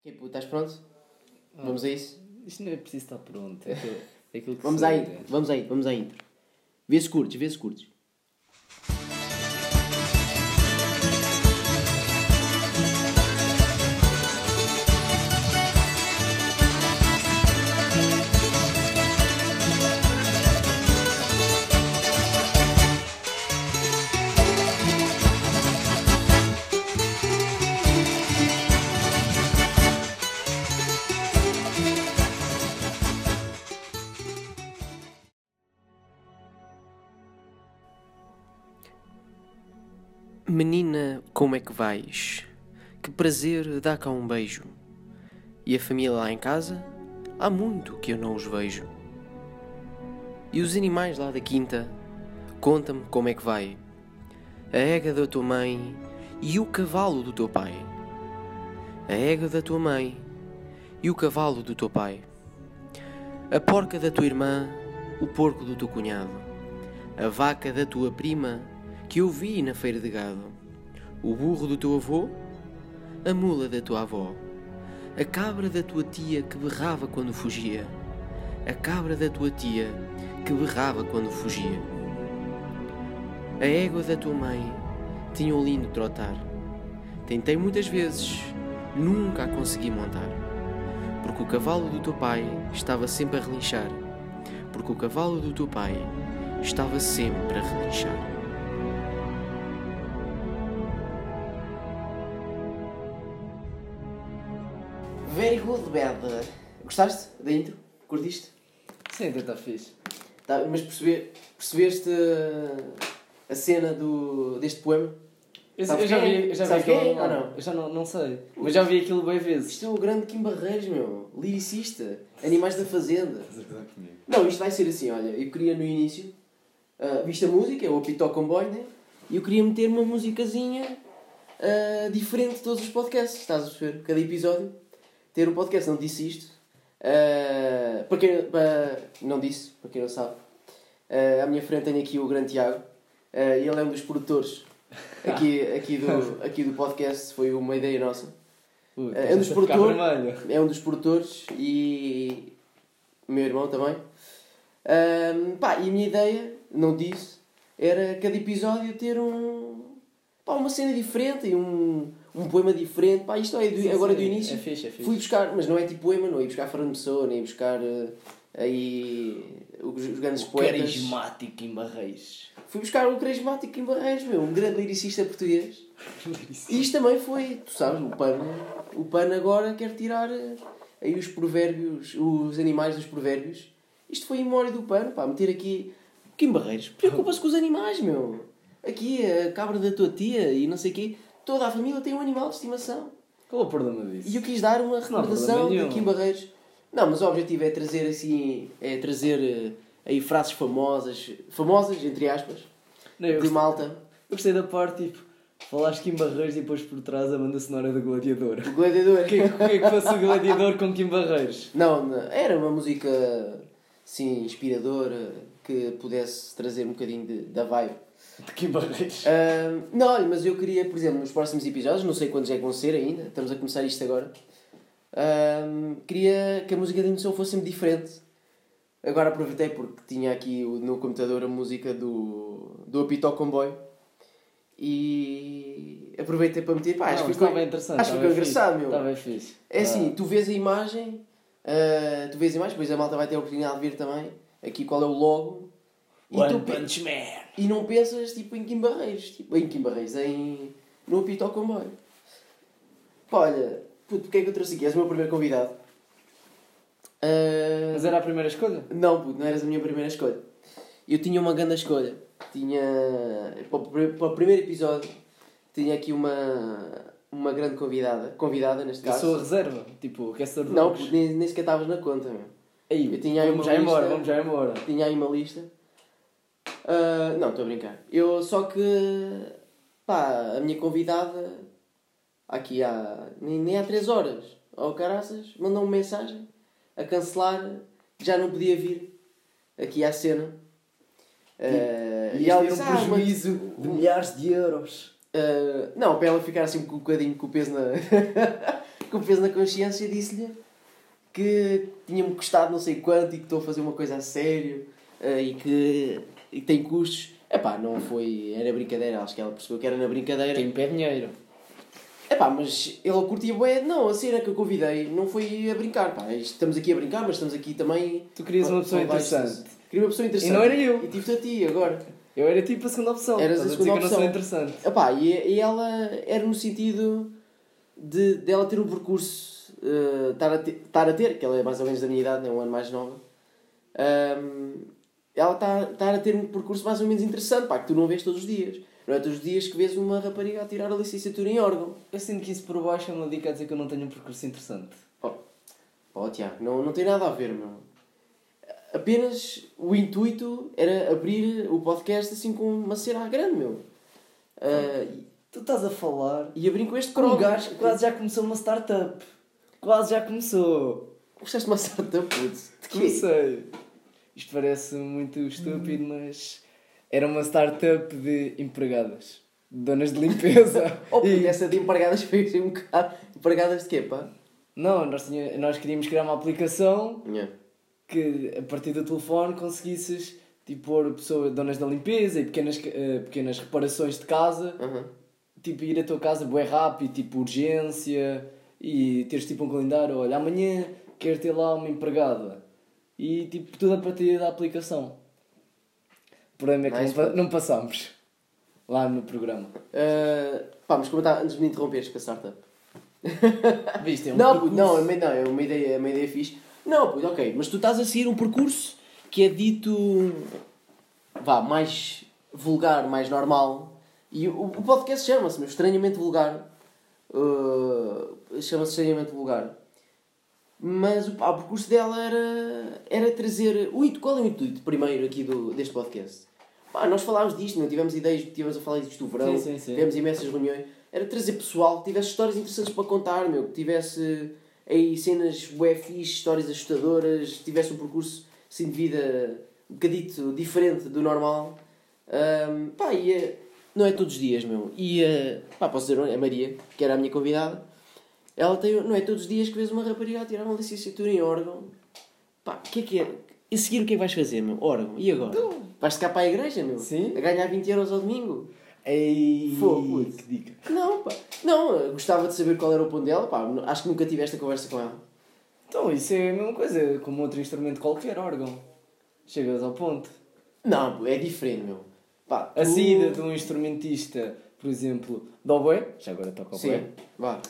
Ok, puto, estás pronto? Vamos a isso? Isto não é preciso estar pronto. É aquilo, é aquilo que Vamos à intro, vamos à intro, vamos à intro. Vê se curtes, vê Menina, como é que vais? Que prazer dá cá um beijo. E a família lá em casa? Há muito que eu não os vejo. E os animais lá da quinta? Conta-me como é que vai. A égua da tua mãe e o cavalo do teu pai. A égua da tua mãe e o cavalo do teu pai. A porca da tua irmã, o porco do teu cunhado. A vaca da tua prima, que eu vi na feira de gado. O burro do teu avô, a mula da tua avó. A cabra da tua tia que berrava quando fugia. A cabra da tua tia que berrava quando fugia. A égua da tua mãe tinha um lindo trotar. Tentei muitas vezes, nunca a consegui montar. Porque o cavalo do teu pai estava sempre a relinchar. Porque o cavalo do teu pai estava sempre a relinchar. Good, bad. Gostaste da intro? Curtiste? Sim, até está fixe. Tá, mas perceber, percebeste a cena do, deste poema? Eu, eu já vi, eu já vi Sabes aquilo. quem ou não? Eu já não, não sei. Mas já vi aquilo bem vezes. Isto é o grande Kim Barreiros, meu. Liricista. Animais da Fazenda. Não, isto vai ser assim, olha. Eu queria no início, ah, viste a música, é o Apitó Comboio, né? E eu queria meter uma musicazinha ah, diferente de todos os podcasts, estás a perceber? Cada episódio. Ter um podcast, não disse isto. Ah, para quem para, não disse, para quem não sabe. Ah, à minha frente tenho aqui o grande Tiago. Ah, ele é um dos produtores aqui, aqui, do, aqui do podcast. Foi uma ideia nossa. Ui, É um dos vermelho. É um dos produtores e o meu irmão também. Pá, e a minha ideia, não disse, era cada episódio ter um, pá, uma cena diferente e um, um poema diferente. Pá, isto é do- Sim, agora sim, do início. É fixe, é fixe. Fui buscar, mas não é tipo poema, não. Ia buscar Fernando Pessoa, nem ia buscar eh, aí os, os grandes poetas. Carismático em Barreiros. Fui buscar o carismático em Barreiros, meu, um grande liricista português. E isto também foi, tu sabes, o PAN, o PAN agora quer tirar eh, aí os provérbios, os animais dos provérbios. Isto foi em memória do PAN, pá, meter aqui. Kim Barreiros, preocupa-se com os animais, meu. Aqui, a cabra da tua tia e não sei o quê. Toda a família tem um animal de estimação. Qual é o problema disso? E eu quis dar uma recordação de. Kim Barreiros. Não, mas o objetivo é trazer assim, é trazer eh, aí frases famosas, famosas, entre aspas, Não, de gostei, malta. eu gostei da parte, tipo, falaste Kim Barreiros e depois por trás a banda sonora do Gladiador. O gladiador. O que, é que- que é que fosse o Gladiador com Kim Barreiros? Não, não, era uma música assim, inspiradora que pudesse trazer um bocadinho de, da vibe. De Kim Barreiros. Ahm, não, olha, mas eu queria, por exemplo, nos próximos episódios, não sei quantos é que vão ser ainda, estamos a começar isto agora. queria que a música de emoção fosse sempre diferente. Agora aproveitei porque tinha aqui no computador a música do, do Apitó Comboio e aproveitei para meter. Pá, acho Não, que está ficou, bem interessante. acho que ficou engraçado, meu. Está bem fixe. É assim, Ah, tu vês a imagem, ah, tu vês a imagem, depois a malta vai ter a oportunidade de ver também aqui qual é o logo. E, One tu, Punch Man. e não pensas tipo em Kim Barreiros, tipo, em Kim Barreiros, em no Apito ao Comboio. Pá, olha, puto, porque é que eu trouxe aqui? És o meu primeiro convidado. Ah, Mas era a primeira escolha? Não, puto, não eras a minha primeira escolha. Eu tinha uma grande escolha. Tinha. Para o, primeiro episódio, tinha aqui uma, uma grande convidada. Convidada, neste caso. sou a reserva. Tipo, que é de Não, puto, nem, nem sequer estavas na conta, meu. Aí, eu tinha aí vamos uma já embora, lista. vamos já embora. Tinha aí uma lista. Ah, não, estou a brincar. Eu só que. Pá, a minha convidada. Aqui há. Nem, nem há 3 horas. Ao caraças, mandou uma mensagem a cancelar. que Já não podia vir aqui à cena. Ah, E ela ela disse, um "Ah, mas- prejuízo de milhares de euros. Ah, não, para ela ficar assim um bocadinho com o peso na. com peso na consciência, disse-lhe que tinha-me custado não sei quanto e que estou a fazer uma coisa a sério e que e tem custos. Epá, não foi. Era brincadeira, acho que ela percebeu que era na brincadeira. Tem pé dinheiro. Epá, mas ele curtia bué. Não, a cena que eu convidei não foi a brincar, pá. Estamos aqui a brincar, mas estamos aqui também. Tu querias uma pessoa interessante. Queria uma pessoa interessante. E não era eu. E tive-te a ti agora. Eu era tipo a segunda opção. Eras a segunda dizer que eu não sou opção. interessante. Epá, e, e ela era no sentido de dela ter um percurso. eh, estar, a ter, a ter, que ela é mais ou menos da minha idade, é um ano mais nova. Ahm, ela está estar a ter um percurso mais ou menos interessante, pá, que tu não vês todos os dias. Não é todos os dias que vês uma rapariga a tirar a licenciatura em órgão. Eu sinto que isso por baixo é uma dica a dizer que eu não tenho um percurso interessante. Oh, Tiago, não, não tem nada a ver, meu. Apenas o intuito era abrir o podcast assim com uma cena grande, meu. Ah, Tu estás a falar e abrir com este com um cromo. gajo que quase já começou uma startup. Quase já começou. Gostaste de uma startup, putz? De quê? Comecei. Isto parece muito estúpido, mas era uma startup de empregadas. Donas de limpeza. Oh, E- essa de empregadas foi assim um bocado. Empregadas de quê, pá? Não, nós, tinha, nós queríamos criar uma aplicação Yeah. que a partir do telefone conseguisses tipo, pôr pessoas, donas da limpeza e pequenas, eh, pequenas reparações de casa, Aham. tipo ir à tua casa bué rápido, tipo urgência e teres tipo um calendário, olha, amanhã quero ter lá uma empregada e tipo tudo a partir da aplicação. O problema é que Nice, não, não passamos lá no programa. Ah, pá, mas comentar antes de me interromperes com a startup. Viste? É um não, percurso. não, é uma, não, é uma ideia, é uma ideia fixe. Não, puto, ok, mas tu estás a seguir um percurso que é dito. vá, mais vulgar, mais normal. E o, o podcast chama-se, meu, estranhamente vulgar. Uh, chama-se estranhamente vulgar. Mas o, pá, o percurso dela era, era trazer. O, qual é o intuito, primeiro, aqui do, deste podcast? Pá, nós falámos disto, não tivemos ideias, tivemos a falar disto do verão, Sim, sim, sim. tivemos imensas reuniões. Era trazer pessoal que tivesse histórias interessantes para contar, meu, que tivesse aí cenas fixe, histórias assustadoras, tivesse um percurso assim, de vida um bocadito diferente do normal. Ahm, pá, e não é todos os dias, meu. E eh, pá, posso dizer, a Maria, que era a minha convidada, ela tem, não é todos os dias que vês uma rapariga a tirar uma licenciatura em órgão. Pá, o que é que é? E a seguir o que é que vais fazer, meu? Órgão. E agora? Vais-te cá para a igreja, meu? Sim. A ganhar 20 euros ao domingo? Ei, Fogo, que dica. Não, pá. Não, gostava de saber qual era o ponto dela, pá. Acho que nunca tive esta conversa com ela. Então, isso é a mesma coisa, como outro instrumento qualquer, órgão. Chegas ao ponto. Não, é diferente, meu. Pá, A tu- saída de um instrumentista, por exemplo, de oboé, já agora toca oboé, Sim, vá.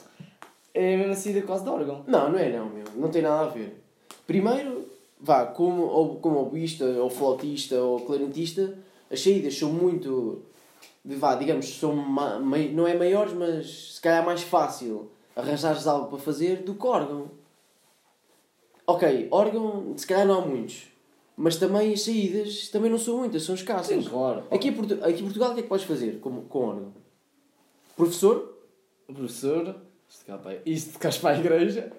É a mesma saída quase de órgão. Não, não é não, meu. Não tem nada a ver. Primeiro, vá, como, ou, como oboísta, ou flautista, ou clarinetista, as saídas são muito... Vá, digamos, são ma, mei- não é maiores, mas se calhar mais fácil arranjares algo para fazer do que órgão. Ok, órgão, se calhar não há muitos. Mas também as saídas também não são muitas, são escassas. claro. Aqui em, Portu- aqui em Portugal, o que é que podes fazer com, com órgão? Professor? Professor, isto cá para, isto cá para a igreja,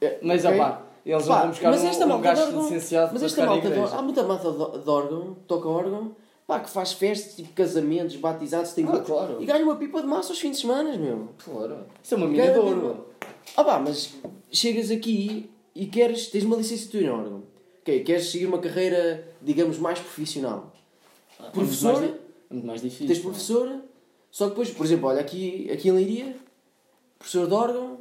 É, mas ok. opá, eles Pá, vão buscar mas um, esta um malta gajo órgão- licenciado Mas esta malta, de, há muita malta de, de órgão, toca órgão, pá, que faz festas, tipo casamentos, batizados, tem Ah, grupos, claro. e ganha uma pipa de massa aos fins de semana, meu. Claro. Isso é uma mina de ouro. Ah pá, mas chegas aqui e queres, tens uma licenciatura em órgão. Ok, queres seguir uma carreira, digamos, mais profissional. Ah, Professor? É muito mais, é muito mais difícil. Tens professor, só que depois, por exemplo, olha, aqui, aqui em Leiria, professor de órgão,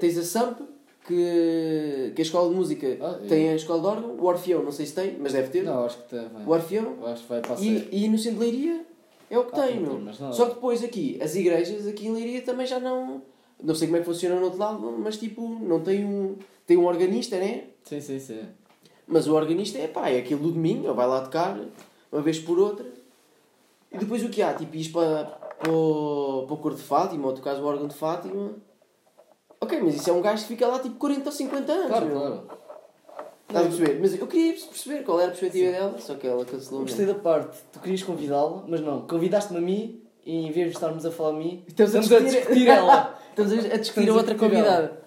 tens a SAMP, que, que a escola de música Ah, tem a escola de órgão, o Orfeão, não sei se tem, mas deve ter. Não, acho que tem. O Orfeão, Acho que vai para a e, e no centro de Leiria é o que Ah, tem, não tem nada. Só que depois aqui, as igrejas aqui em Leiria também já não. Não sei como é que funciona no outro lado, mas tipo, não tem um. Tem um organista, né? Sim, sim, sim. Mas o organista é pá, é aquele do domingo, ele vai lá tocar, uma vez por outra. E depois o que há? Tipo, ires para, para, o, para o cor de Fátima, ou tocares o órgão de Fátima. Ok, mas isso é um gajo que fica lá tipo 40 ou 50 anos. Claro, meu. claro. Estás a perceber? Mas eu queria perceber qual era a perspectiva dela, só que ela cancelou. Gostei da parte, tu querias convidá-la, mas não, convidaste-me a mim e em vez de estarmos a falar a mim, Estamos a discutir- ela. Estamos a discutir Estamos a a outra discutir convidada.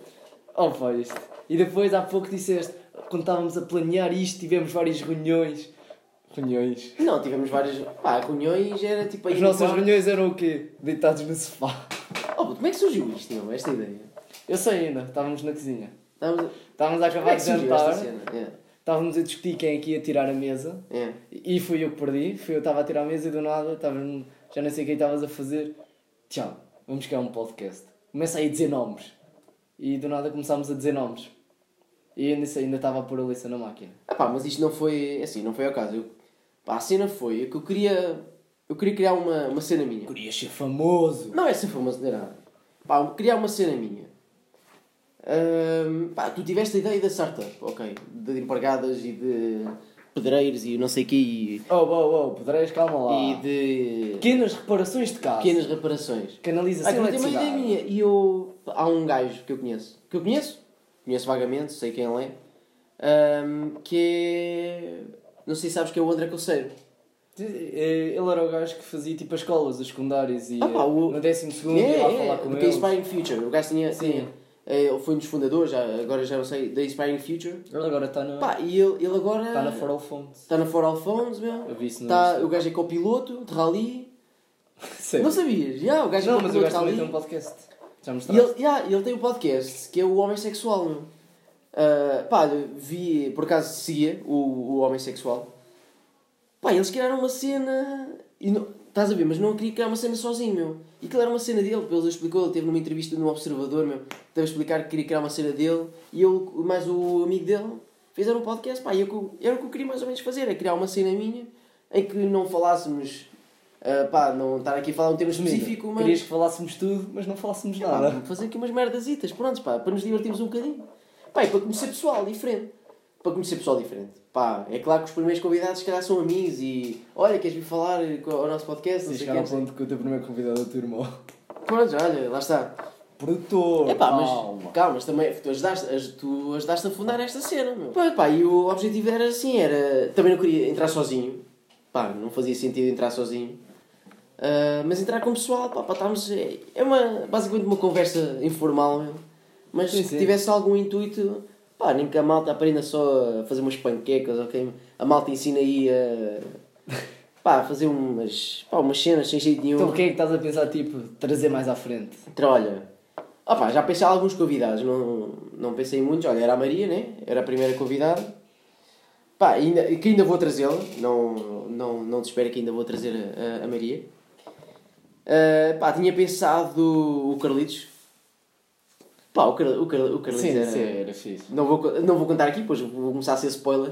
Oh, pá, isto. E depois há pouco disseste, quando estávamos a planear isto, tivemos várias reuniões. Reuniões. Não, tivemos várias. Pá, reuniões era tipo aí. As no nossas quarto. reuniões eram o quê? Deitados no sofá. Oh, como é que surgiu isto, meu? Esta ideia? Eu sei ainda, estávamos na cozinha. Estávamos... Estávamos a acabar é de jantar, cena? É. estávamos a discutir quem é que ia tirar a mesa. É. E fui eu que perdi, fui eu que estava a tirar a mesa e do nada, estava, já não sei o que estavas a fazer. Tiago, vamos criar um podcast. Começa aí a dizer nomes. E do nada começámos a dizer nomes. E ainda, ainda estava a pôr a liça na máquina. Ah pá, mas isto não foi assim, não foi ao caso. Eu, pá, a cena foi é que eu queria. Eu queria criar uma, uma cena minha. Querias ser famoso. Não é ser famoso de nada. Pá, eu criar uma cena minha. Pá, tu tiveste a ideia da startup, ok. De empregadas e de pedreiros e não sei o quê e, Oh, oh, oh, pedreiros, calma lá. e de Pequenas reparações de casa. pequenas reparações. Canalização Ah, tem uma ideia minha. E eu. Há um gajo que eu conheço. Que eu conheço? Conheço vagamente, sei quem ele é. ahm, que é. Não sei se sabes que é o André Coceiro. Eh, Ele era o gajo que fazia tipo as escolas, as secundárias e Ah, pá, o- no décimo segundo É, ia lá é, falar com ele. Inspiring Future. O gajo tinha. Sim. tinha eh, ele foi um dos fundadores, já, agora já não sei, da Inspiring Future. Ele agora está na, Pá, e ele, ele agora. tá na For All Phones. Está na For All Phones, meu. Eu vi isso Tá, o gajo é copiloto de rally. Sério? Não sabias? Já, o gajo Não, é mas o gajo também tem um podcast. Já E mostraste? ele, yeah, ele tem um podcast que é o Homem Sexual, meu. Ah, pá, vi, por acaso seguia o, o Homem Sexual. Pá, eles criaram uma cena. E não, estás a ver, mas não queria criar uma cena sozinho, meu. E aquilo era uma cena dele, ele explicou, ele teve numa entrevista no Observador, meu. Teve a explicar que queria criar uma cena dele e eu, mais o amigo dele, fizeram um podcast, pá, e eu, era o que eu queria mais ou menos fazer, é criar uma cena minha em que não falássemos. ah, pá, não estar aqui a falar um tema específico, mas. Querias que falássemos tudo, mas não falássemos Pá, nada. fazer aqui umas merdazitas, pronto, pá, para nos divertirmos um bocadinho. Pá, e para conhecer pessoal diferente. Para conhecer pessoal diferente. Pá, é claro que os primeiros convidados, se calhar, são amigos e. Olha, queres vir falar ao nosso podcast? Não chegar ao ponto que o teu primeiro convidado é o teu irmão. Pronto, olha, lá está. Produtor, É pá, mas. calma. Calma, mas também tu ajudaste, aj- tu ajudaste a fundar esta cena, meu. Pá, pá, e o objetivo era assim: era. Também não queria entrar sozinho. Pá, não fazia sentido entrar sozinho. Ah, mas entrar com o pessoal, pá, para estarmos. É é uma, basicamente uma conversa informal, meu. Mas Sim, se tivesse algum intuito, pá, nem que a malta aprenda só a fazer umas panquecas, ok? A malta ensina aí a. pá, fazer umas. pá, umas cenas sem jeito nenhum. Então quem é que estás a pensar, tipo, trazer mais à frente? Então, olha, opá, já pensei alguns convidados, não, não pensei em muitos. Olha, era a Maria, né? Era a primeira convidada. Pá, ainda, que ainda vou trazê-la, não, não, não te espero que ainda vou trazer a, a, Maria. Ah, pá, tinha pensado o Carlitos. Pá, o, Car, o, Car, o Carlitos sim, era... sim, era fixe. Não vou, não vou contar aqui, pois vou começar a ser spoiler.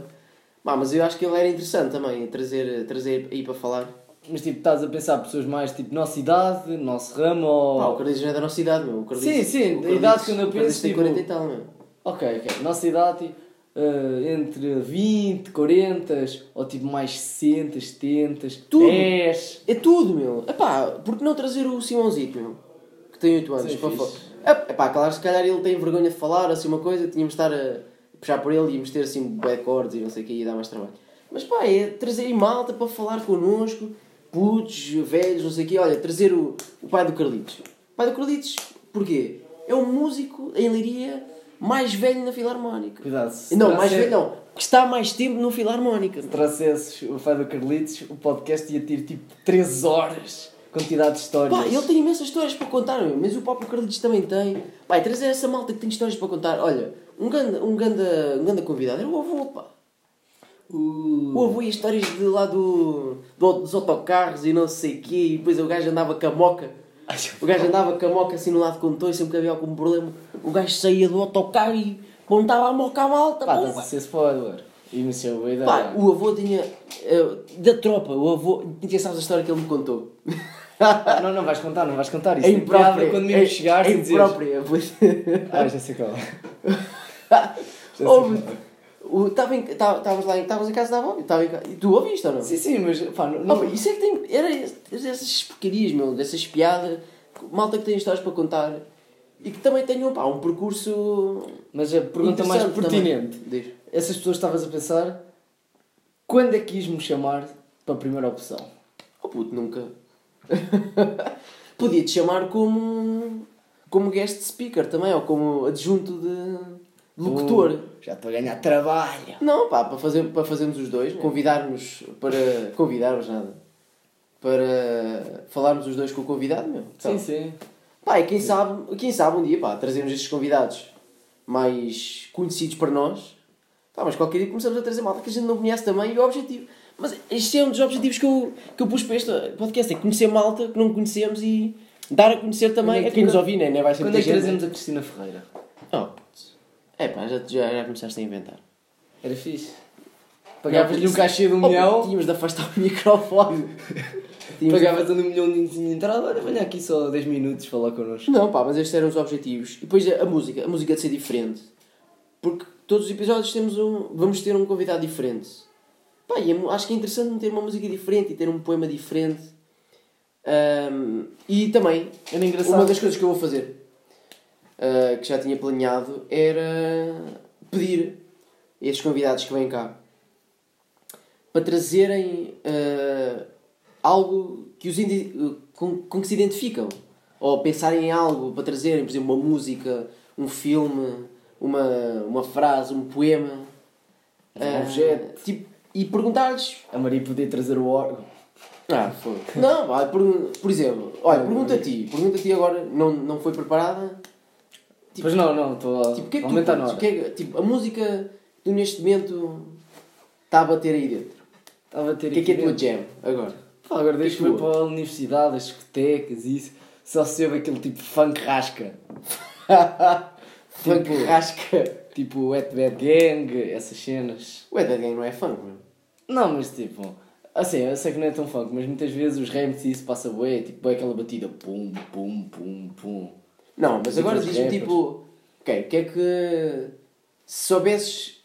Pá, mas eu acho que ele era interessante também, trazer, trazer aí para falar. Mas tipo, estás a pensar pessoas mais tipo nossa idade, nosso ramo ou. Pá, o Carlitos já é da nossa idade, meu. O Sim, sim, o da idade que eu o não penso, tem tipo- 40 e tal, meu. Ok, ok. Nossa idade eh, entre 20, 40 ou tipo mais 60, 70, Tudo. 10. É tudo, meu. Epá, por que não trazer o Simãozito, meu? Que tem 8 anos. Sim, para fixe. Falar. Epá, claro, se calhar ele tem vergonha de falar, assim, uma coisa, tínhamos de estar a puxar por ele e íamos ter, assim, backcords e não sei o que, ia dar mais trabalho. Mas, pá, é trazer malta para falar connosco, putos, velhos, não sei o que. Olha, trazer o, o pai do Carlitos. O pai do Carlitos, porquê? É um músico em Leiria mais velho na Filarmónica. Cuidado. Não, mais velho não. Que está mais tempo no Filarmónica. Se trouxesses o pai do Carlitos, o podcast ia ter tipo 3 horas. Quantidade de histórias. Pá, ele tem imensas histórias para contar, meu, mas o próprio Carlitos também tem. Pá, e trazer essa malta que tem histórias para contar. Olha, um ganda, um ganda, um ganda convidado era o avô, pá. Uh, O avô e histórias de lá do, do- dos autocarros e não sei o quê, e depois o gajo andava com a moca. O gajo andava com a moca assim no lado do condutor e sempre que havia algum problema, o gajo saía do autocarro e montava a moca à malta. Pá, estás a ser spoiler. Iniciou boa ideia. Pá, o avô tinha. eh, da tropa, o avô. Tinha sabes a história que ele me contou. Não, não vais contar, não vais contar. Isso É é imprópria. Quando mesmo é, chegares é e imprópria. pois. Ah, já sei qual. Estavas lá em, estavas em casa da avó tava em ca- e tu ouviste ou não? Sim, sim, mas pá, não, Não, isso é que tem. Era essas porcarias, meu, dessas piadas, malta que tem histórias para contar e que também tenham pá, um percurso. Mas a pergunta mais pertinente. Diz. Essas pessoas estavas a pensar quando é que quis-me chamar para a primeira opção? Oh puto, nunca. Podia-te chamar como. como guest speaker também, ou como adjunto de, locutor. Uh, já estou a ganhar trabalho. Não, pá, para, fazer, para fazermos os dois, convidar-nos para. convidar-nos nada. Para falarmos os dois com o convidado, meu. Sim, sim. Pá, e quem sabe, quem sabe um dia, pá, trazemos estes convidados mais conhecidos para nós. Pá, mas qualquer dia começamos a trazer malta que a gente não conhece também e o objetivo. Mas este é um dos objetivos que eu, que eu pus para este podcast, é conhecer malta que não conhecemos e dar a conhecer também Quando é a que- quem nos ouvir, né? Não vai ser Quando é que trazemos a Cristina Ferreira? Oh, putz. é pá, já, já, já começaste a inventar. Era fixe. Pagavas-lhe um cachê de um Oh, milhão, Tínhamos de afastar o microfone. De- pagavas-lhe um milhão de entrada, olha, venha aqui só 10 minutos falar connosco. Não, pá, mas estes eram os objetivos. E depois a música, a música de ser diferente. Porque todos os episódios temos um, vamos ter um convidado diferente. Pá, é acho que é interessante ter uma música diferente e ter um poema diferente. Ahm, e também, Era engraçado. uma das coisas que eu vou fazer, ah, que já tinha planeado, era pedir a estes convidados que vêm cá para trazerem ah, algo que os com, com que se identificam. Ou pensarem em algo para trazerem, por exemplo, uma música, um filme, uma, uma frase, um poema. Um Ah, objeto. Tipo, e perguntar-lhes A Maria podia trazer o órgão. ah, foi. Não, vai, por, por exemplo, olha, pergunta a ti, pergunta a ti agora, não, não foi preparada? Tipo, Pois não, não, estou a tipo, que é que tu aumentar na O que é tipo, a música que tu neste momento está a bater aí dentro. Estava a ter O que é que é a tua dentro. jam agora? Pá, agora que fui tua? para a universidade, as discotecas e isso, só se ouve aquele tipo de funk rasca. Funk Tipo- rasca. Tipo Wet Bad Gang, essas cenas. O Ed Gang não é funk, meu. Não, mas tipo, assim, eu sei que não é tão funk, mas muitas vezes os remix e isso passa bué, tipo, bué aquela batida pum, pum, pum, pum. Não, mas agora Tipo diz-me tipo, ok, o que é que. Se soubesses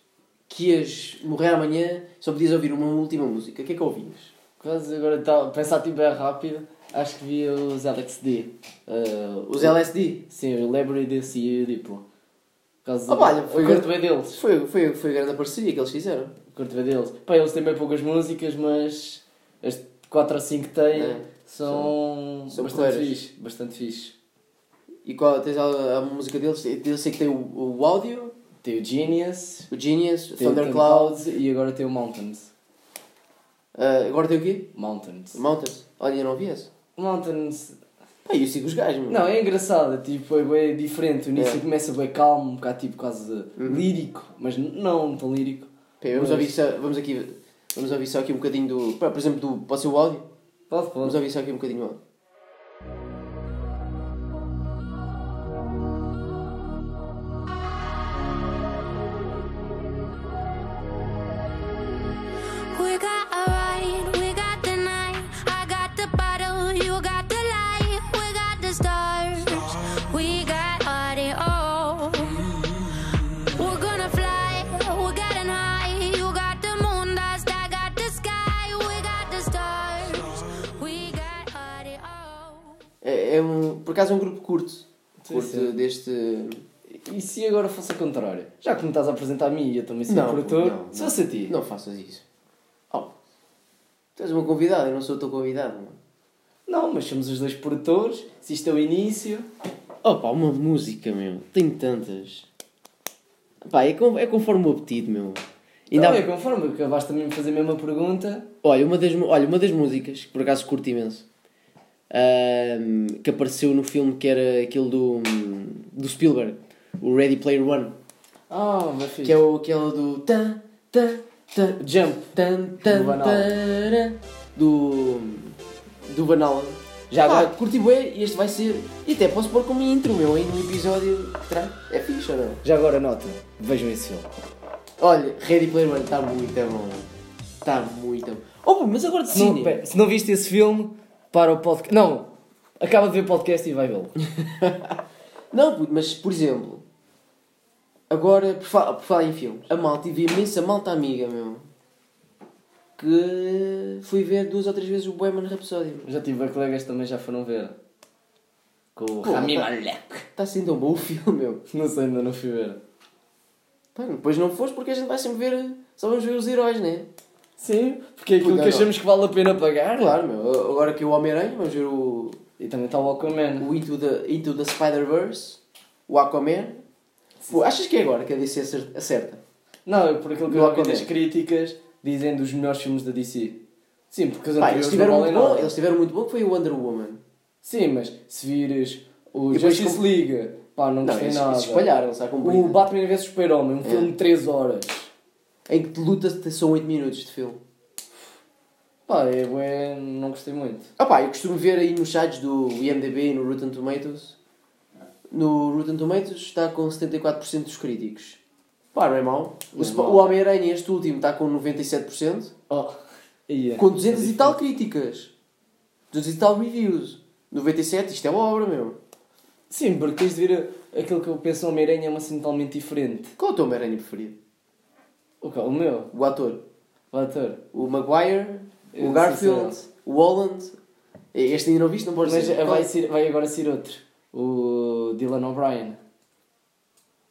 que ias morrer amanhã, só podias ouvir uma última música, o que é que ouvias? Quase agora a pensar tipo é rápido, acho que vi os LXD. Uh, Os LSD? Sim, o Library desse e o Diplo. Por causa pá, olha, foi curto bem deles. Foi, foi, foi a grande parceria que eles fizeram. Curto bem deles. Pá, eles têm bem poucas músicas, mas as 4 ou 5 que têm É, são, são bastante fixe. Bastante fixe. E qual, tens a, a música deles? Eu sei que tem o, o áudio, Tem o Genius, o Genius, tem Thunderclouds. E agora tem o Mountains. ah, agora tem o quê? Mountains. Mountains. Olha, eu não vi esse. Mountains. Pá, eu sigo os gajos, meu. Não, é engraçado, tipo, é bem diferente. O início É. começa bem calmo, um bocado tipo quase Uhum. lírico, mas n- não tão lírico. Pá, vamos, ouvir só, vamos aqui. Vamos ouvir só aqui um bocadinho do. pá, Por exemplo, do. Pode ser o áudio? Pode, Vamos pode. ouvir só aqui um bocadinho do áudio. Por acaso é um grupo curto. Sim, Curto sim. deste. E se agora fosse o contrário? Já que me estás a apresentar a mim e eu também sou Não, produtor, não, se não. fosse a ti. Não faças isso. Oh. Tu és uma convidada, eu não sou o teu convidado. Meu. Não, mas somos os dois produtores, se isto é o início. Opa, uma música, meu. Tenho tantas. Pá, é, com- é conforme o apetite, meu. Ainda Ainda há- é conforme, acabaste também de fazer a mesma pergunta. olha, uma das, olha, uma das músicas, que por acaso curto imenso, que apareceu no filme que era aquele do, do Spielberg, o Ready Player One, Ah, mas fixe. que é o, aquele do... Tan, tan, tan, Jump. tan, tan, Do Van tará, do, do Van. Já agora- curti bem e este vai ser... E até posso pôr como intro, meu, aí no episódio. Tra- É fixe ou não? Já agora nota, vejam esse filme. Olha, Ready Player One está muito bom. Está muito bom. Oh, mas agora de Se não, cine. pera, se não viste esse filme, para o podcast. Não, acaba de ver o podcast e vai vê-lo. Não, mas por exemplo, agora, por, fa por falar em filmes, a malta, tive imensa malta amiga, meu, que fui ver duas ou três vezes o Bohemian Rhapsody. meu. Já tive colegas que também já foram ver. Com o Rami tá- Malek. Está sendo tão bom o filme, meu. Não sei, ainda não fui ver. Pá, depois não foste porque a gente vai sempre ver, só vamos ver os heróis, né? Sim, porque é aquilo Puta, que não. achamos que vale a pena pagar. Claro, meu. Agora que o Homem-Aranha, vamos ver o, E também está o Aquaman. o Into the, Into the Spider-Verse, o Aquaman. Pô, achas que é agora que a DC acer- acerta? Não, por aquilo que eu ouvi das críticas, dizem dos melhores filmes da DC. Sim, porque os Pá, anteriores eles tiveram não muito bom, eles tiveram muito bom que foi o Wonder Woman. Sim, mas se vires O E Justice com- League, pá, não Não, gostei eles, nada. eles espalharam-se à O. Batman vs Super-Homem, um É. filme de 3 horas. Em que de luta são 8 minutos de filme. Pá, é, bué, não gostei muito. Ah pá, eu costumo ver aí nos sites do IMDB e no Rotten Tomatoes. No Rotten Tomatoes está com 74% dos críticos. Pá, não é mau. O, é o Homem-Aranha, este último, está com 97%. Oh, ia. Com 200 e tal críticas. 200 e tal reviews. 97, isto é obra, meu. Sim, porque tens de ver aquilo que eu penso Homem-Aranha é uma cena totalmente diferente. Qual é o teu Homem-Aranha preferido? O, quê? o meu, O ator? o ator. O Maguire? Eu O Garfield? sei O Holland? Este ainda não viste? Não podes Mas dizer. vai, ser, vai agora ser outro. O Dylan O'Brien.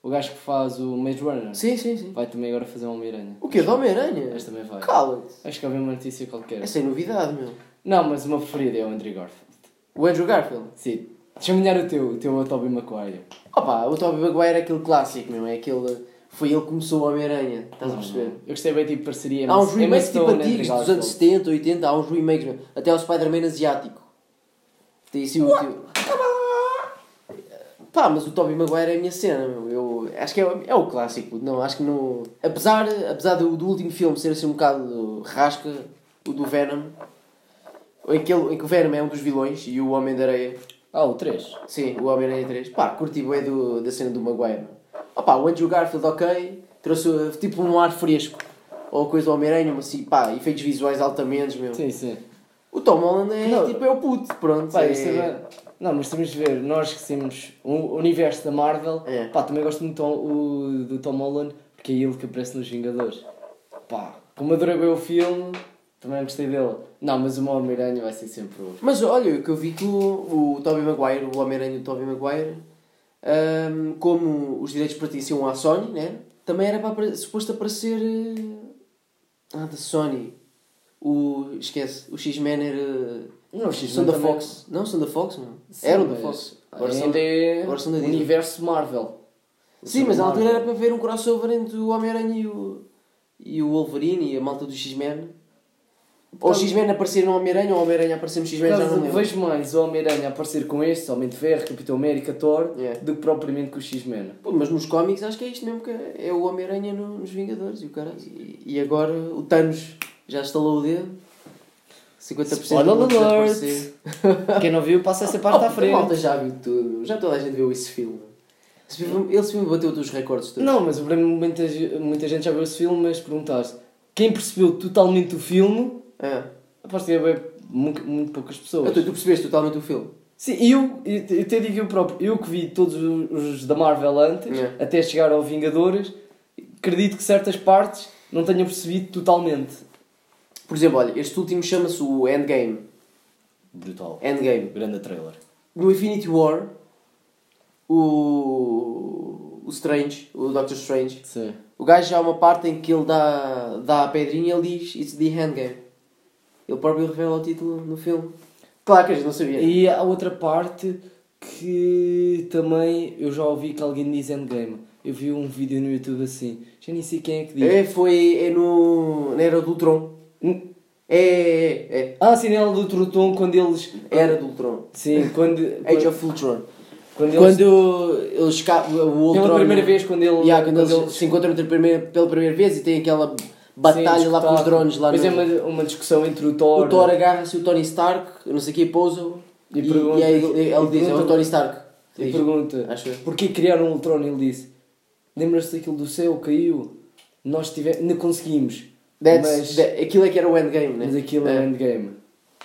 O gajo que faz o Maze Runner. Sim, sim, sim. Vai também agora fazer um Homem-Aranha. O quê? Do Homem-Aranha? Este também vai. Cala-te. Acho que havia uma notícia qualquer. É sem novidade, meu. Não, mas o meu preferido é o Andrew Garfield. O Andrew Garfield. Sim. Deixa-me olhar o teu, o teu é o Tobey Maguire. Opa, o Tobey Maguire é aquele clássico, meu. É aquele... Foi ele que começou o Homem-Aranha. Estás a perceber? Eu gostei bem tipo parceria. Há uns remakes tipo antigos, dos anos Garfield. 70, 80, há uns remakes, meu. Até o Spider-Man asiático. Tem assim o tio... Pá, mas o Tobey Maguire é a minha cena, meu. Eu acho que é, é o clássico. Não, acho que não... Apesar, apesar do, do último filme ser assim um bocado rasca, o do Venom, em que, ele, em que o Venom é um dos vilões e o Homem da Areia Ah, o 3. Sim, o Homem-Aranha 3. Pá, curti bem do, da cena do Maguire. Opa, o Andrew Garfield, ok. Trouxe uh, tipo um ar fresco. Ou coisa do Homem-Aranha, mas assim, pá, efeitos visuais altamente, meu. Sim, sim. O Tom Holland é Não. tipo, é o puto, pronto. Pá, é... é... Não, mas temos de ver, nós que temos o universo da Marvel, É. pá, também gosto muito do, do Tom Holland, porque é ele que aparece nos Vingadores. Pá, como adorei bem o filme, também gostei dele. Não, mas o Homem-Aranha vai ser sempre o... Mas olha, o que eu vi que o, o Tobey Maguire, o Homem-Aranha do Tobey Maguire, hum, como os direitos pertenciam à Sony, né? Também era para, suposto aparecer... eh, Ah, da Sony. O... Esquece. O X-Men era... Não, São da Fox. Não, são da Fox, não. Sim, Eram da Fox. Agora são, é agora são da o Disney. universo Marvel. Sim, mas na altura era para ver um crossover entre o Homem-Aranha e o, e o Wolverine e a malta do X-Men. Ou o X-Men aparecer no Homem-Aranha ou o Homem-Aranha aparecer no X-Men, já não lembro. vejo mais o Homem-Aranha aparecer com este, Homem de Ferro, Capitão América, Thor, Yeah. do que propriamente com o X-Men. Mas nos cómics acho que é isto mesmo que é, é o Homem-Aranha no- nos Vingadores e o cara. E, e agora o Thanos já estalou o dedo. 50% Spoiler do mundo vai alert! Quem não viu, passa essa parte Oh, à frente. A malta já viu tudo. Já toda a gente viu esse filme. Esse filme, esse filme bateu todos os recordes todos. Não, mas o problema é muita, muita gente já viu esse filme, mas perguntaste quem percebeu totalmente o filme, É. aposto que é muito, muito poucas pessoas. Então, tu percebeste totalmente o filme? Sim, eu, eu, eu até digo eu próprio, eu que vi todos os, os da Marvel antes, É. até chegar ao Vingadores, acredito que certas partes não tenha percebido totalmente. Por exemplo, olha, este último chama-se o Endgame. Brutal. Endgame. Grande trailer. No Infinity War, o, o Strange, o Doctor Strange, Sim. o gajo já há uma parte em que ele dá, dá a pedrinha e ele diz It's the Endgame. Ele próprio revela o título no filme. Claro que a gente não sabia. E há outra parte que também eu já ouvi que alguém diz Endgame. Eu vi um vídeo no YouTube assim, já nem sei quem é que diz. É, foi é no, na Era do Ultron. Hum. É, é, é. Ah, sim, ela do Troton quando eles. Era do Ultron. Sim, quando. Age quando, of Ultron. quando eles. Quando eles o Ultron... pela primeira vez, quando ele. Yeah, quando, quando eles, se encontram pela primeira, pela primeira vez e tem aquela batalha Sim, lá com os drones lá Depois no... é uma, uma discussão entre o Thor. O Thor agarra-se o Tony Stark, não sei o que, pousa E e, pergunta- e aí ele, diz, é o Tony Stark. E Diz. pergunta: Acho porquê criaram o Ultron? Ele disse: Lembras-te daquilo do céu, caiu. Nós tivemos, não conseguimos. That's, mas, that- aquilo é que era o endgame, né? mas aquilo é o endgame.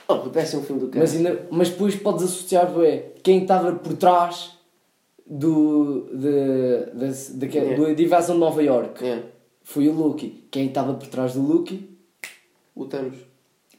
Oh, parece um filme do cara. Mas, ainda, mas depois podes associar bué, quem estava por trás do, de, de, daquele, Yeah. do, de invasão de Nova York É, foi o Loki. Quem estava por trás do Loki? o Thanos.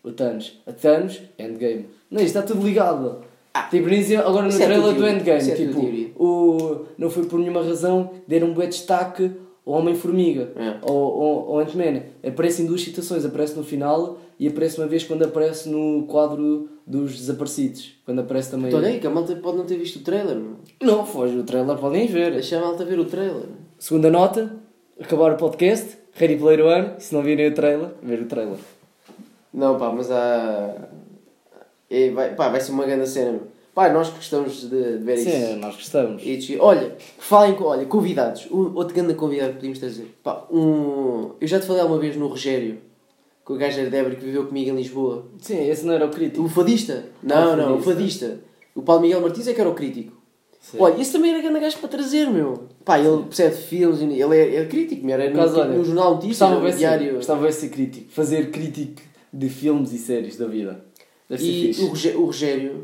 O Thanos. A Thanos, Endgame. Não, isto está tudo ligado. Ah. tipo, agora no é trailer do. Endgame, é a tua tipo, o, não foi por nenhuma razão deram um bué destaque ao Homem-Formiga, É. ao, ao, ao Ant-Man. Aparece em duas citações, aparece no final e aparece uma vez quando aparece no quadro dos desaparecidos. Quando aparece também. Então aí, que a malta pode não ter visto o trailer, meu. Não, foge o trailer, podem ver. Deixa a malta ver o trailer. Segunda nota, acabar o podcast, Ready Player One, se não virem o trailer, ver o trailer. Não, pá, mas há... É, vai, pá, vai ser uma grande cena. Pá, nós gostamos de, de ver isso. Sim, nós gostamos. E olha, falem com, olha, convidados, um, outro grande convidado que podíamos trazer. Pá, um, eu já te falei alguma vez no Rogério, com o gajo da Débora que viveu comigo em Lisboa. Sim, esse não era o crítico. O fadista? Não, não, o fadista. O Paulo Miguel Martins é que era o crítico. Sim. Olha, esse também era grande gajo para trazer, meu. Pá, ele percebe filmes, ele é, é crítico, meu, era no, Por acaso, olha, no Jornal Notícias, no diário. gostava de ver ser crítico. Fazer crítico de filmes e séries da vida. Deve E o Rogé- o Rogério,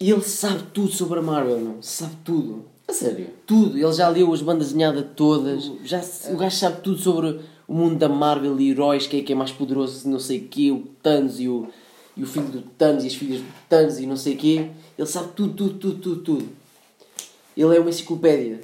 ele sabe tudo sobre a Marvel, meu. Sabe tudo. A sério? Tudo. Ele já leu as bandas desenhadas todas. Já, o gajo sabe tudo sobre o mundo da Marvel e heróis, quem é que é mais poderoso, não sei o quê, o Thanos e o, e o filho do Thanos e as filhas do Thanos e não sei o quê. Ele sabe tudo, tudo, tudo, tudo, tudo. Ele é uma enciclopédia.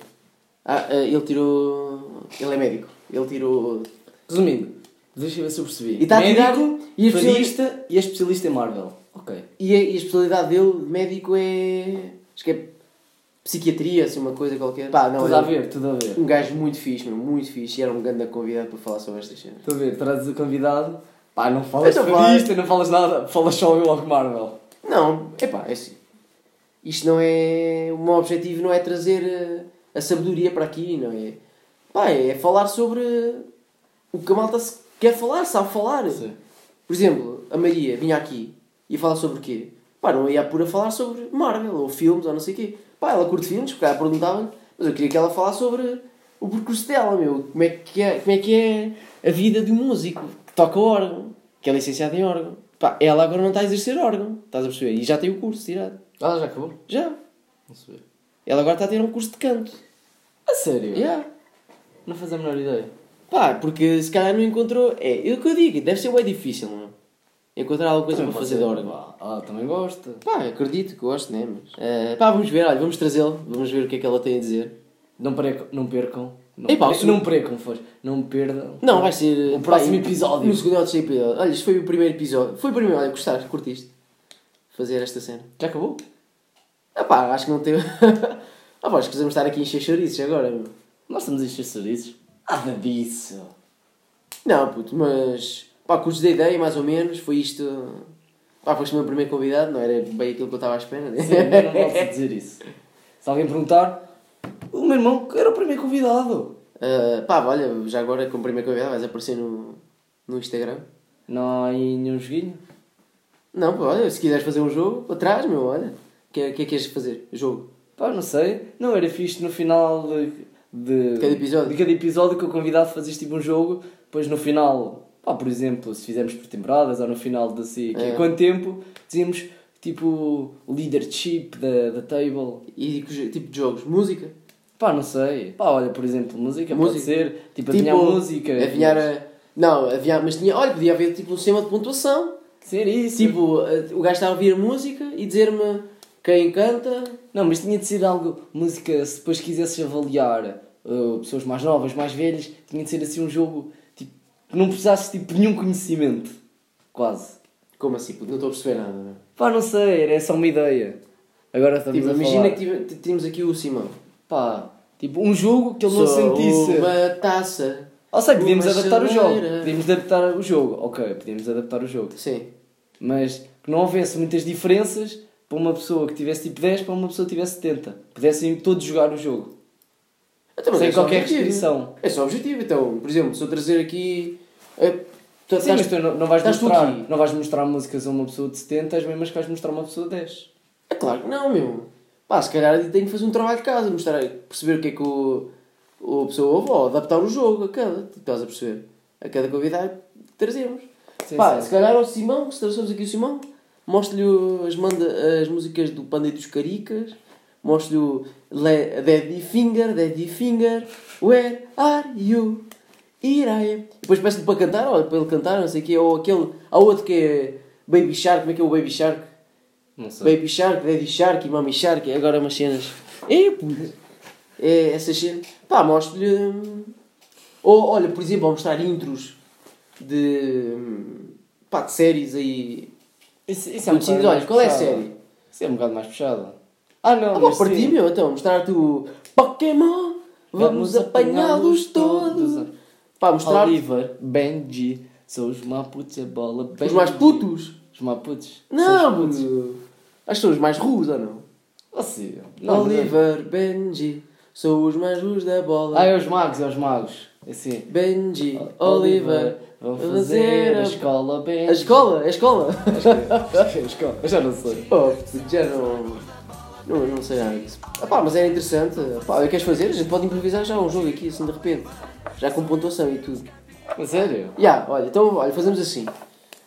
Ah, ah, ele tirou... Ele é médico. Ele tirou... Resumindo, deixa eu ver se eu percebi. E está a tirar- Médico, e a fadista e é especialista em Marvel. Ok. E a, e a especialidade dele, de médico, é... Acho que é psiquiatria, assim, uma coisa qualquer. Pá, não, tudo a ver, tudo a ver. Um gajo muito fixe, meu, muito fixe. E era um grande convidado para falar sobre estas cenas. Estou a ver, trazes o convidado. Pá, não falas Então vai. fadista, não falas nada, falas só logo Marvel. Não, é pá, é assim. Isto não é. O meu objetivo não é trazer eh, a sabedoria para aqui, não é? Pá, é falar sobre o que a malta se quer falar, sabe falar. Sim. Por exemplo, a Maria vinha aqui e ia falar sobre o quê? Pá, não ia pura falar sobre Marvel ou filmes ou não sei o quê. Pá, ela curte filmes, porque ela perguntava mas eu queria que ela falasse sobre o percurso dela, meu. Como é que é, como é, que é a vida de um músico que toca órgão, que é licenciado em órgão. Pá, ela agora não está a exercer órgão, estás a perceber? E já tem o curso tirado. Ah, já acabou? Já. Não sei. Ela agora está a ter um curso de canto. A sério? Yeah. Não faz a menor ideia. Pá, porque se calhar não encontrou. É, é o que eu digo, deve ser bem difícil, não é? Encontrar alguma coisa Também para fazer de órgão. Ah, também gosta. Pá, acredito que gosto, né? Mas, eh, pá, vamos ver, olha, vamos trazê-lo, vamos ver o que é que ela tem a dizer. Não percam. Não percam. Não, Epá, o per- não percam, foi. Não perdam. Não, vai ser. O próximo pá, episódio. No segundo ou terceiro episódio. Olha, isto foi o primeiro episódio. Foi o primeiro, olha, gostaste, curtiste. Fazer esta cena. Já acabou? Ah pá, acho que não teve. ah pá, acho que precisamos estar aqui a encher chouriços agora, meu. Nós estamos a encher serviços. Nada disso. Não, puto, mas. Pá, curtes da ideia, mais ou menos, foi isto. Pá, foste o meu primeiro convidado, não era bem aquilo que eu estava à espera, né? Sim, eu não posso dizer isso. Se alguém perguntar, o meu irmão era o primeiro convidado. Ah, pá, olha, já agora como primeiro convidado vais aparecer no, no Instagram. Não há aí nenhum joguinho? Não, olha, se quiseres fazer um jogo, atrás, meu, olha. O que, é- que é que queres fazer? Jogo. Pá, não sei. Não era fixe no final de, de, Cada episódio. de cada episódio que o convidado fazia tipo um jogo, depois no final, pá, por exemplo, se fizermos por temporadas ou no final de assim, que é. É. quanto tempo, dizíamos tipo leadership da, da table. E tipo de jogos? Música? Pá, não sei. Pá, olha, por exemplo, música, pode Música. ser, tipo, adivinhar música. Adivinhar a... Não, adivinhar, mas tinha, olha, podia haver tipo um sistema de pontuação. Ser isso. Tipo, eh, o gajo está a ouvir música e dizer-me quem canta. Não, mas tinha de ser algo, música, se depois quisesses avaliar uh, pessoas mais novas, mais velhas, tinha de ser assim um jogo tipo, que não precisasse tipo, de nenhum conhecimento. Quase. Como assim? Não estou a perceber nada. Não? é? Pá, não sei, era só uma ideia. Agora estamos Tipo, a imagina falar. que tínhamos aqui o Simão. Pá, tipo, um jogo que ele não Sou sentisse. uma taça. Ou seja, podíamos uma adaptar o jogo. chaleira. Podíamos adaptar o jogo. Ok, podíamos adaptar o jogo. Sim. Mas que não houvesse muitas diferenças para uma pessoa que tivesse tipo 10 para uma pessoa que tivesse 70. Pudessem todos jogar o jogo. Então, mas Sem é qualquer objetivo. restrição. É só objetivo. Então, por exemplo, se eu trazer aqui... eh, tu- Sim, estás- mas tu não, não vais estás tu mostrar, aqui. não vais mostrar músicas a uma pessoa de 70, as mesmas que vais mostrar a uma pessoa de 10. É claro que não, meu. Pá, se calhar tenho que fazer um trabalho de casa, mostrar, perceber o que é que o, o pessoa ouve, ou adaptar o jogo a cada. Estás a perceber? A cada convidado trazemos. Sim, Pá, sim. se calhar ao Simão, se trouxemos aqui o Simão, mostre-lhe as, manda, as músicas do Panda e dos Caricas, mostre-lhe o Le- Daddy Finger, Daddy Finger, Where are you? Iraia. Depois peço-lhe para cantar, olha, para ele cantar, não sei o quê, ou aquele, há outro que é Baby Shark, como é que é o Baby Shark? Não sei. Baby Shark, Daddy Shark e Mommy Shark, e agora umas cenas. É, puto. É, essas cenas. Pá, mostro-lhe. hum, Ou, olha, por exemplo, ao mostrar intros de. hum, pá, de séries aí. Isso, isso é um bocado Olha, qual é a puxado. série? Isso é um bocado mais puxado. Ah, não, Ah, mas vou partir, sim. meu, então, mostrar-te o Pokémon, vamos apanhá-los todos. Pá, mostrar Oliver, Benji, são os maputos, a bola, Benji. os mais putos. Os maputos. Não, puto. Acho que são os mais ruos, ou não? Não, mas é- Oliver, Benji, são os manjos da bola. Ah, é os magos, é os magos. É assim. Benji, Oliver, vão fazer a escola bem. A escola, a escola. Acho que é- que é a escola. Eu já não sei. Oh, já não. Não, não sei nada disso. Ah, pá, mas é interessante. Pá, o que queres fazer? A gente pode improvisar já um jogo aqui, assim de repente. Já com pontuação e tudo. A sério? Já, olha, então olha, fazemos assim.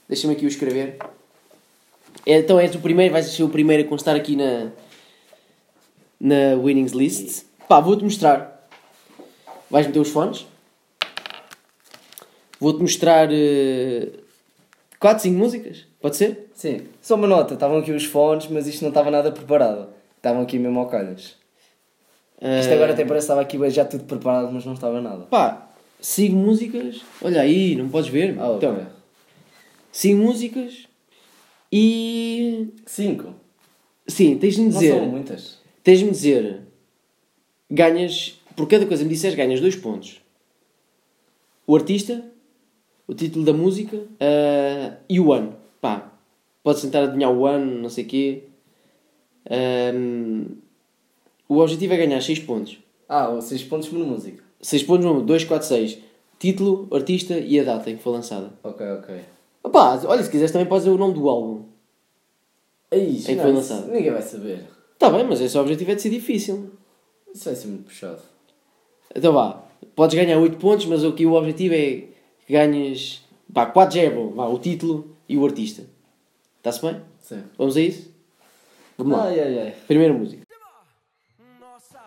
Deixa-me aqui o escrever. Então és o primeiro, vais ser o primeiro a constar aqui na. na Winnings List. Pá, vou-te mostrar. Vais meter os fones. Vou-te mostrar. 4, 5 músicas. Pode ser? Sim. Só uma nota, estavam aqui os fones, mas isto não estava nada preparado. Estavam aqui mesmo ao calhas. Isto agora até parece que estava aqui já tudo preparado, mas não estava nada. Pá, 5 músicas. Olha aí, não podes ver. Ah. Então, 5 músicas. E. Cinco. Sim, tens de me Não dizer. são muitas. Tens de me dizer. Ganhas. Por cada coisa que me disseres, ganhas 2 pontos. O artista, o título da música ah, e o ano. Pá, podes tentar adivinhar o ano, não sei o quê. Ahm, o objetivo é ganhar 6 pontos. Ah, os seis pontos por música. 6 pontos, não, 2, 4, 6. Título, artista e a data em que foi lançada. Ok, ok. Opá, olha, se quiseres também podes dizer o nome do álbum. Aí, que foi lançado? Ninguém vai saber. Tá bem, mas esse objetivo é de ser difícil. Isso vai ser muito puxado. Então vá, podes ganhar 8 pontos, mas aqui o objetivo é que ganhes. Pá, 4 já é bom. Vá, o título e o artista. Está-se bem? Sim. Vamos a isso? Vamos lá. Ai, ai, ai. Primeira música. Nossa,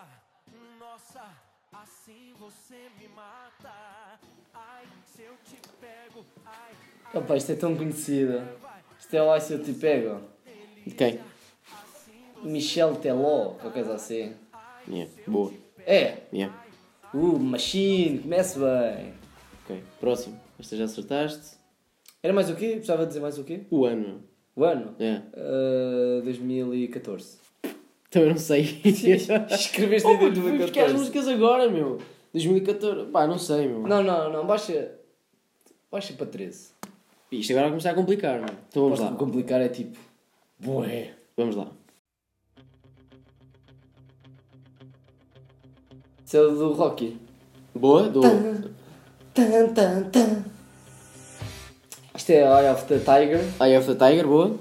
nossa, assim você me mata. Ai, se eu te pego, ai, Opa, isto é tão conhecido. Isto é lá se eu te pego. De quem? Michel Teló, qualquer coisa assim. Yeah, boa. É. Yeah. Uh, Machine, começa bem. Ok, próximo. Esta já acertaste. Era mais o quê? Precisava dizer mais o quê? O ano. O ano? Yeah. Uh, 2014. Também não sei. Escreveste oh, em puto, fui buscar as 2014. músicas agora, meu. 2014. Pá, não sei, meu. Não, não, não, baixa. Baixa para 13. Isto agora vai começar a complicar, meu. Então vamos Posso lá. complicar é tipo. Bué. Vamos lá. Isso é o do Rocky. Boa, do. Tan, tan, tan. Isto é Eye of the Tiger. Eye of the Tiger, boa.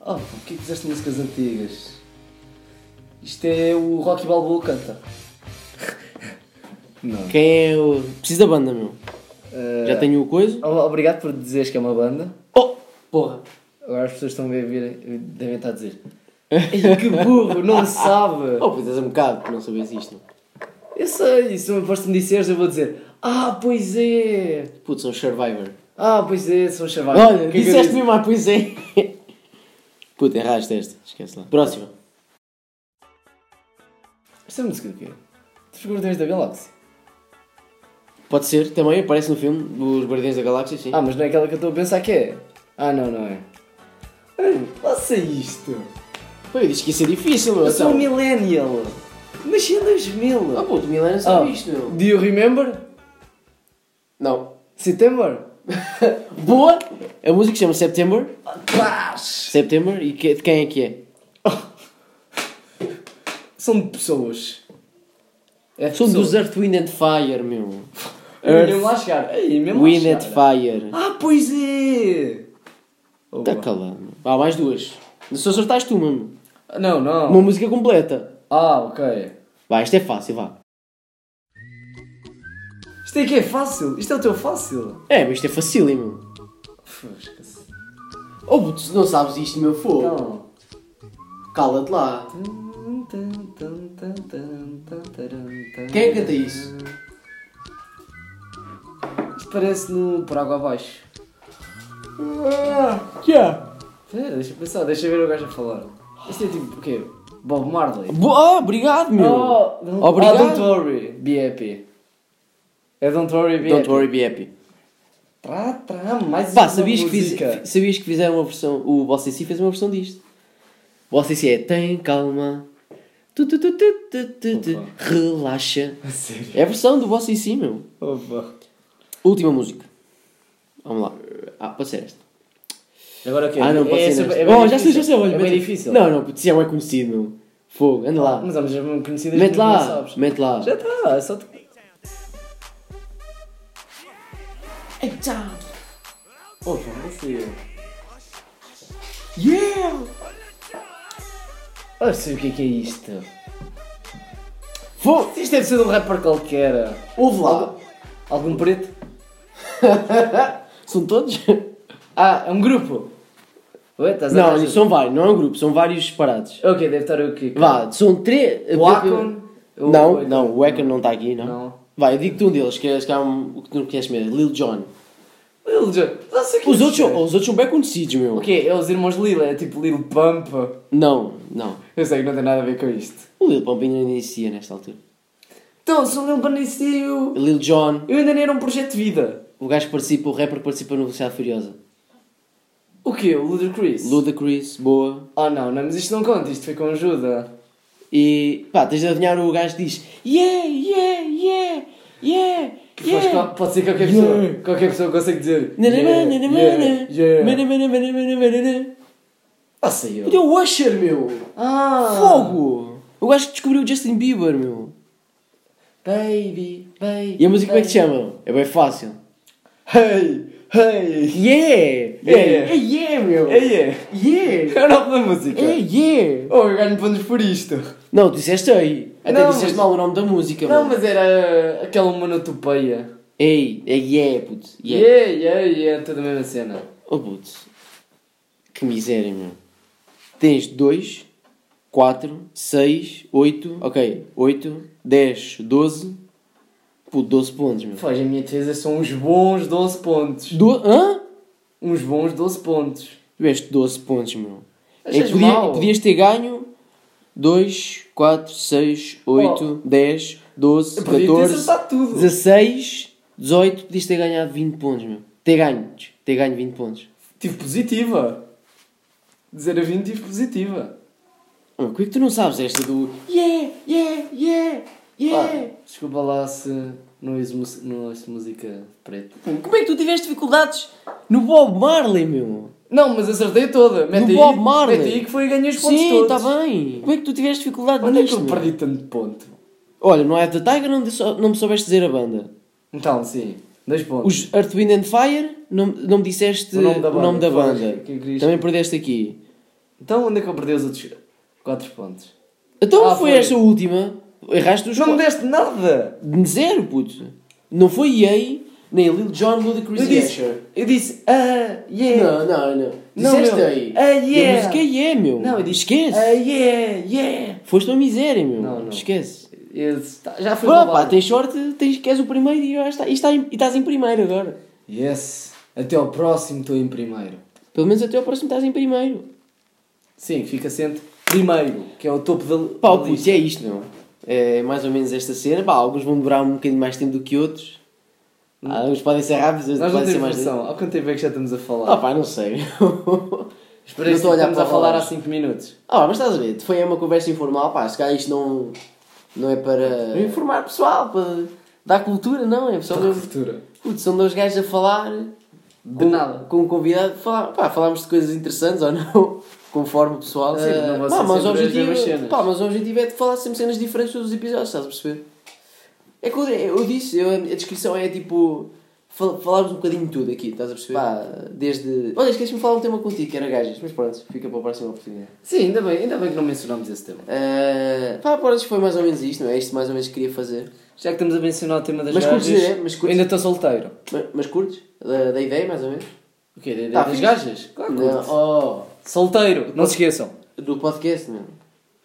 Oh, porquê que fizeste músicas antigas? Isto é o Rocky Balboa canta. Não. Quem é o. Preciso da banda, meu. Uh, Já tenho o coisa. o- Obrigado por dizeres que é uma banda. Oh! Porra! Agora as pessoas estão a ver, devem estar a dizer. Ei, que burro, não sabe! Oh, pois és um bocado por não saberes isto. Eu sei, se me foste me disseres, eu vou dizer: Ah, pois é! Putz, sou um Survivor. Ah, pois é, sou um chaval. Olha, que é que eu disseste disse? mesmo, ah, pois é. Puta, erraste esta. Esquece lá. Próxima. Esta é música do quê? Dos Guardiões da Galáxia. Pode ser, também aparece no filme dos Guardiões da Galáxia, sim. Ah, mas não é aquela que eu estou a pensar que é? Ah, não, não é. Ei, Faça isto! Pô, eu disse que ia ser difícil, meu. Eu sou um então. millennial! Nasci em 2000! Ah, puto, Milena Ah, sabe isto, meu. Do you remember? Não. September? Boa! A música chama September. Clash! September. E que- de quem é que é? São de pessoas. É São pessoas. dos Earth, Wind and Fire, meu. Mesmo lá chegar. Ei, mesmo Wind lá and chegar. Fire. Ah, pois é! Tá calado. Vá, mais duas. Só acertaste tu, mano. Não, não. Uma música completa. Ah, ok. Vai, isto é fácil, vá. Isto é que é fácil. Isto é o teu fácil. É, mas isto é facílimo. Fusca-se. Oh, puto, se não sabes isto, meu fogo. Não. Cala-te lá. Quem é que canta isso? Isto parece no Por Água Abaixo. Que é? Espera, deixa eu pensar, deixa eu ver o gajo a falar. Isto é tipo o quê? Bob Marley. Boa, obrigado, meu. Oh, don't- Obrigado. Ah, don't worry, be happy. É Don't worry, be Don't happy. worry, be happy. Trá, trá, mais Pá, sabias que, fiz, sabias que fizeram uma versão. O Boss AC fez uma versão disto. O Boss AC é tem calma. Tu, tu, tu, relaxa. A sério. É a versão do Boss AC, meu. Opa. Última música. Vamos lá. Ah, pode ser esta. Agora o quê? Ah, não, pode é ser. é oh, já sei, difícil. já sei. Olha, É bem mete- difícil. Não, não, se já é conhecido. Fogo, anda lá. Mas há mas mesmo conhecidas Mete lá, sabes. mete lá. Já está, é só tu. Eita! Oh, fui eu. Yeah! Eu sei o que é que é isto. Fogo! Isto deve ser de um rapper qualquer. Ouve lá. Algum, algum preto? São todos? Ah, é um grupo. Ué, estás a Não, são vários, não é um grupo, são vários separados. Ok, deve estar o quê? Vá, são três. O Akon? Não, O- não, o Ekon não está aqui, não. Não. Vai, eu digo-te um deles, que é, que é um, o que tu não conheces mesmo, Lil Jon. Lil Jon. Não sei o que Os é outros, são- os outros são bem conhecidos, meu. O quê? É os irmãos Lil, é tipo Lil Pump. Não, não. Eu sei que não tem nada a ver com isto. O Lil Pump ainda não existia nesta altura. Então, se o Lil existiu. Lil Jon, Eu ainda nem era um projeto de vida. o gajo que participa, o rapper que participa no Velocidade Furiosa. O quê? O Ludacris? Ludacris, boa. Oh não, não, mas isto não conta, isto foi com ajuda. E pá, tens de adivinhar o gajo que diz Yeah, yeah, yeah, yeah, Que faz yeah. pode ser qualquer Yeah. pessoa. Qualquer pessoa consegue dizer. Yeah, yeah, yeah. Ah, sei Puto, é o Usher, meu. Ah! Fogo! O gajo que descobriu o Justin Bieber, meu. Baby, baby. E a música como é que se baby. chama? É bem fácil. Hey, hey. Yeah! Yeah. É yeah, meu! É, yeah. Yeah! É o nome da música. É yeah! Oh, eu ganho pontos por isto. Não, disseste aí. Até Não, disseste mas- mal o nome da música, Não, mano. mas era aquela monotopeia. Ei, é yeah, puto. Yeah. Yeah, yeah, yeah, toda a mesma cena. Oh, puto. Que miséria, meu. Tens 2, 4, 6, 8, ok, 8, 10, 12. Puto, 12 pontos, meu. Faz, a minha defesa são uns bons 12 pontos. Do... Hã? Uns bons 12 pontos. Tiveste 12 pontos, meu. É que podia- mal? podias ter ganho 2, 4, 6, 8, 10, 12, Eu podia ter 14, acertado tudo. 16, 18. Podias ter ganhado 20 pontos, meu. Ter ganho, ter ganho 20 pontos. Tive positiva. Dizer a 20 tive positiva. Oh, como é que tu não sabes esta do Yeah, yeah, yeah, yeah? Ah, desculpa lá se não ouço, não música preta. Como é que tu tiveste dificuldades no Bob Marley, meu? Não, mas acertei toda. Mete aí, Bob Marley. Mete aí que foi e ganhei os pontos Sim, todos. está bem. Como é que tu tiveste dificuldade Onde é que nisto, eu meu? perdi tanto ponto? Olha, no Eye of the Tiger não, disse- não me soubeste dizer a banda. Então, sim. Dois pontos. Os Earth, Wind and Fire, não, não me disseste O nome da banda, da pois, banda. que eu queria- Também perdeste aqui. Então, onde é que eu perdi os outros 4 pontos? Então Ah, foi, foi. esta última. Erraste os Não me deste nada! Zero, puto. Não foi EA, nem Lil Jon, Ludacris Eu e disse, Usher. eu disse, ah, yeah. Não, não, não. Não, Disseste meu. aí. Ah, E a yeah. música é yeah, meu. Não, eu disse, Esquece. ah, yeah, yeah. Foste uma miséria, meu. Não, não. Esquece. Eu disse, tá, já foi Pá, pá, tens sorte, tens, que és o primeiro e, já está, e, está em- e estás em primeiro agora. Yes. Até ao próximo estou em primeiro. Pelo menos até ao próximo estás em primeiro. Sim, fica sempre primeiro, que é o topo da, Pá, da puto, lista. é isto, meu. É mais ou menos esta cena. Pá, alguns vão demorar um bocadinho mais tempo do que outros. Ah, uns podem ser rápidos, outros Nós não podem ser temos mais... noção. Há quanto tempo é que já estamos a falar? Ah pá, não sei. Aí, estou a olhar estamos para a falar há relógio. 5 minutos. Ah, mas estás a ver, foi uma conversa informal, pá, se calhar isto não, não é para informar pessoal, para dar cultura, não, é só mesmo... Cultura. Putz, são dois gajos a falar De com, nada. com um convidado, falar, pá, falámos de coisas interessantes ou não, conforme o pessoal. Sim, Ah, não vão pá, ser mas, o sempre as objetivo, mesmas cenas. pá, mas o objetivo é de falar sempre cenas diferentes todos os episódios, estás a perceber? É que eu, eu disse, eu- a descrição é tipo. fal- Falarmos um bocadinho de tudo aqui, estás a perceber? Pá, desde. Olha, esqueci-me de falar um tema contigo, que era gajas, mas pronto, fica para a próxima oportunidade. Sim, ainda bem, ainda bem que não mencionámos esse tema. Uh, pá, pronto, foi mais ou menos isto, não é? Isto mais ou menos que queria fazer. Já que estamos a mencionar o tema das Mas curtes gajas, a ideia? Mas curtes? ainda estou solteiro. Mas, mas curtes? Da, da ideia, mais ou menos? O quê? Tá das fixe. gajas? Claro que Não, oh, Solteiro, não se esqueçam. do podcast, meu.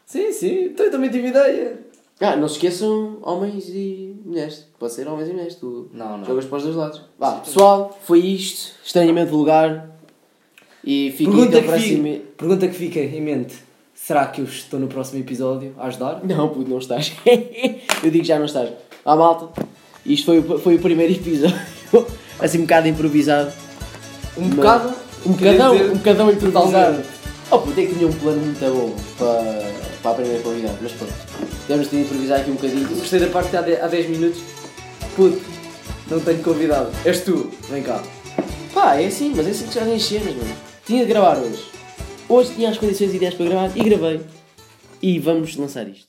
Sim, sim, então eu também tive ideia. Ah, não se esqueçam homens e mulheres. Pode ser homens e mulheres, tu Não, não. jogas para os dois lados. Vá, pessoal, foi isto. Estranhamente vulgar. E fiquem Pergunta que, próximo... fica, pergunta que fica em mente. Será que eu estou no próximo episódio a ajudar? Não, puto, não estás. Eu digo que já não estás. Ah, malta, isto foi, o- foi o primeiro episódio. Assim, um bocado improvisado. Um Mas- bocado? Um dizer um bocadão improvisado. totalmente. Oh, puto, é que tinha um plano muito bom para, para a primeira convidada. Mas pronto, temos de improvisar aqui um bocadinho. Gostei da parte de- há 10 minutos. Puto, não tenho convidado. És tu, vem cá. Pá, é assim, mas é assim que já tens cenas, mano. tinha de gravar hoje. Hoje tinha as condições ideais para gravar e gravei. E vamos lançar isto.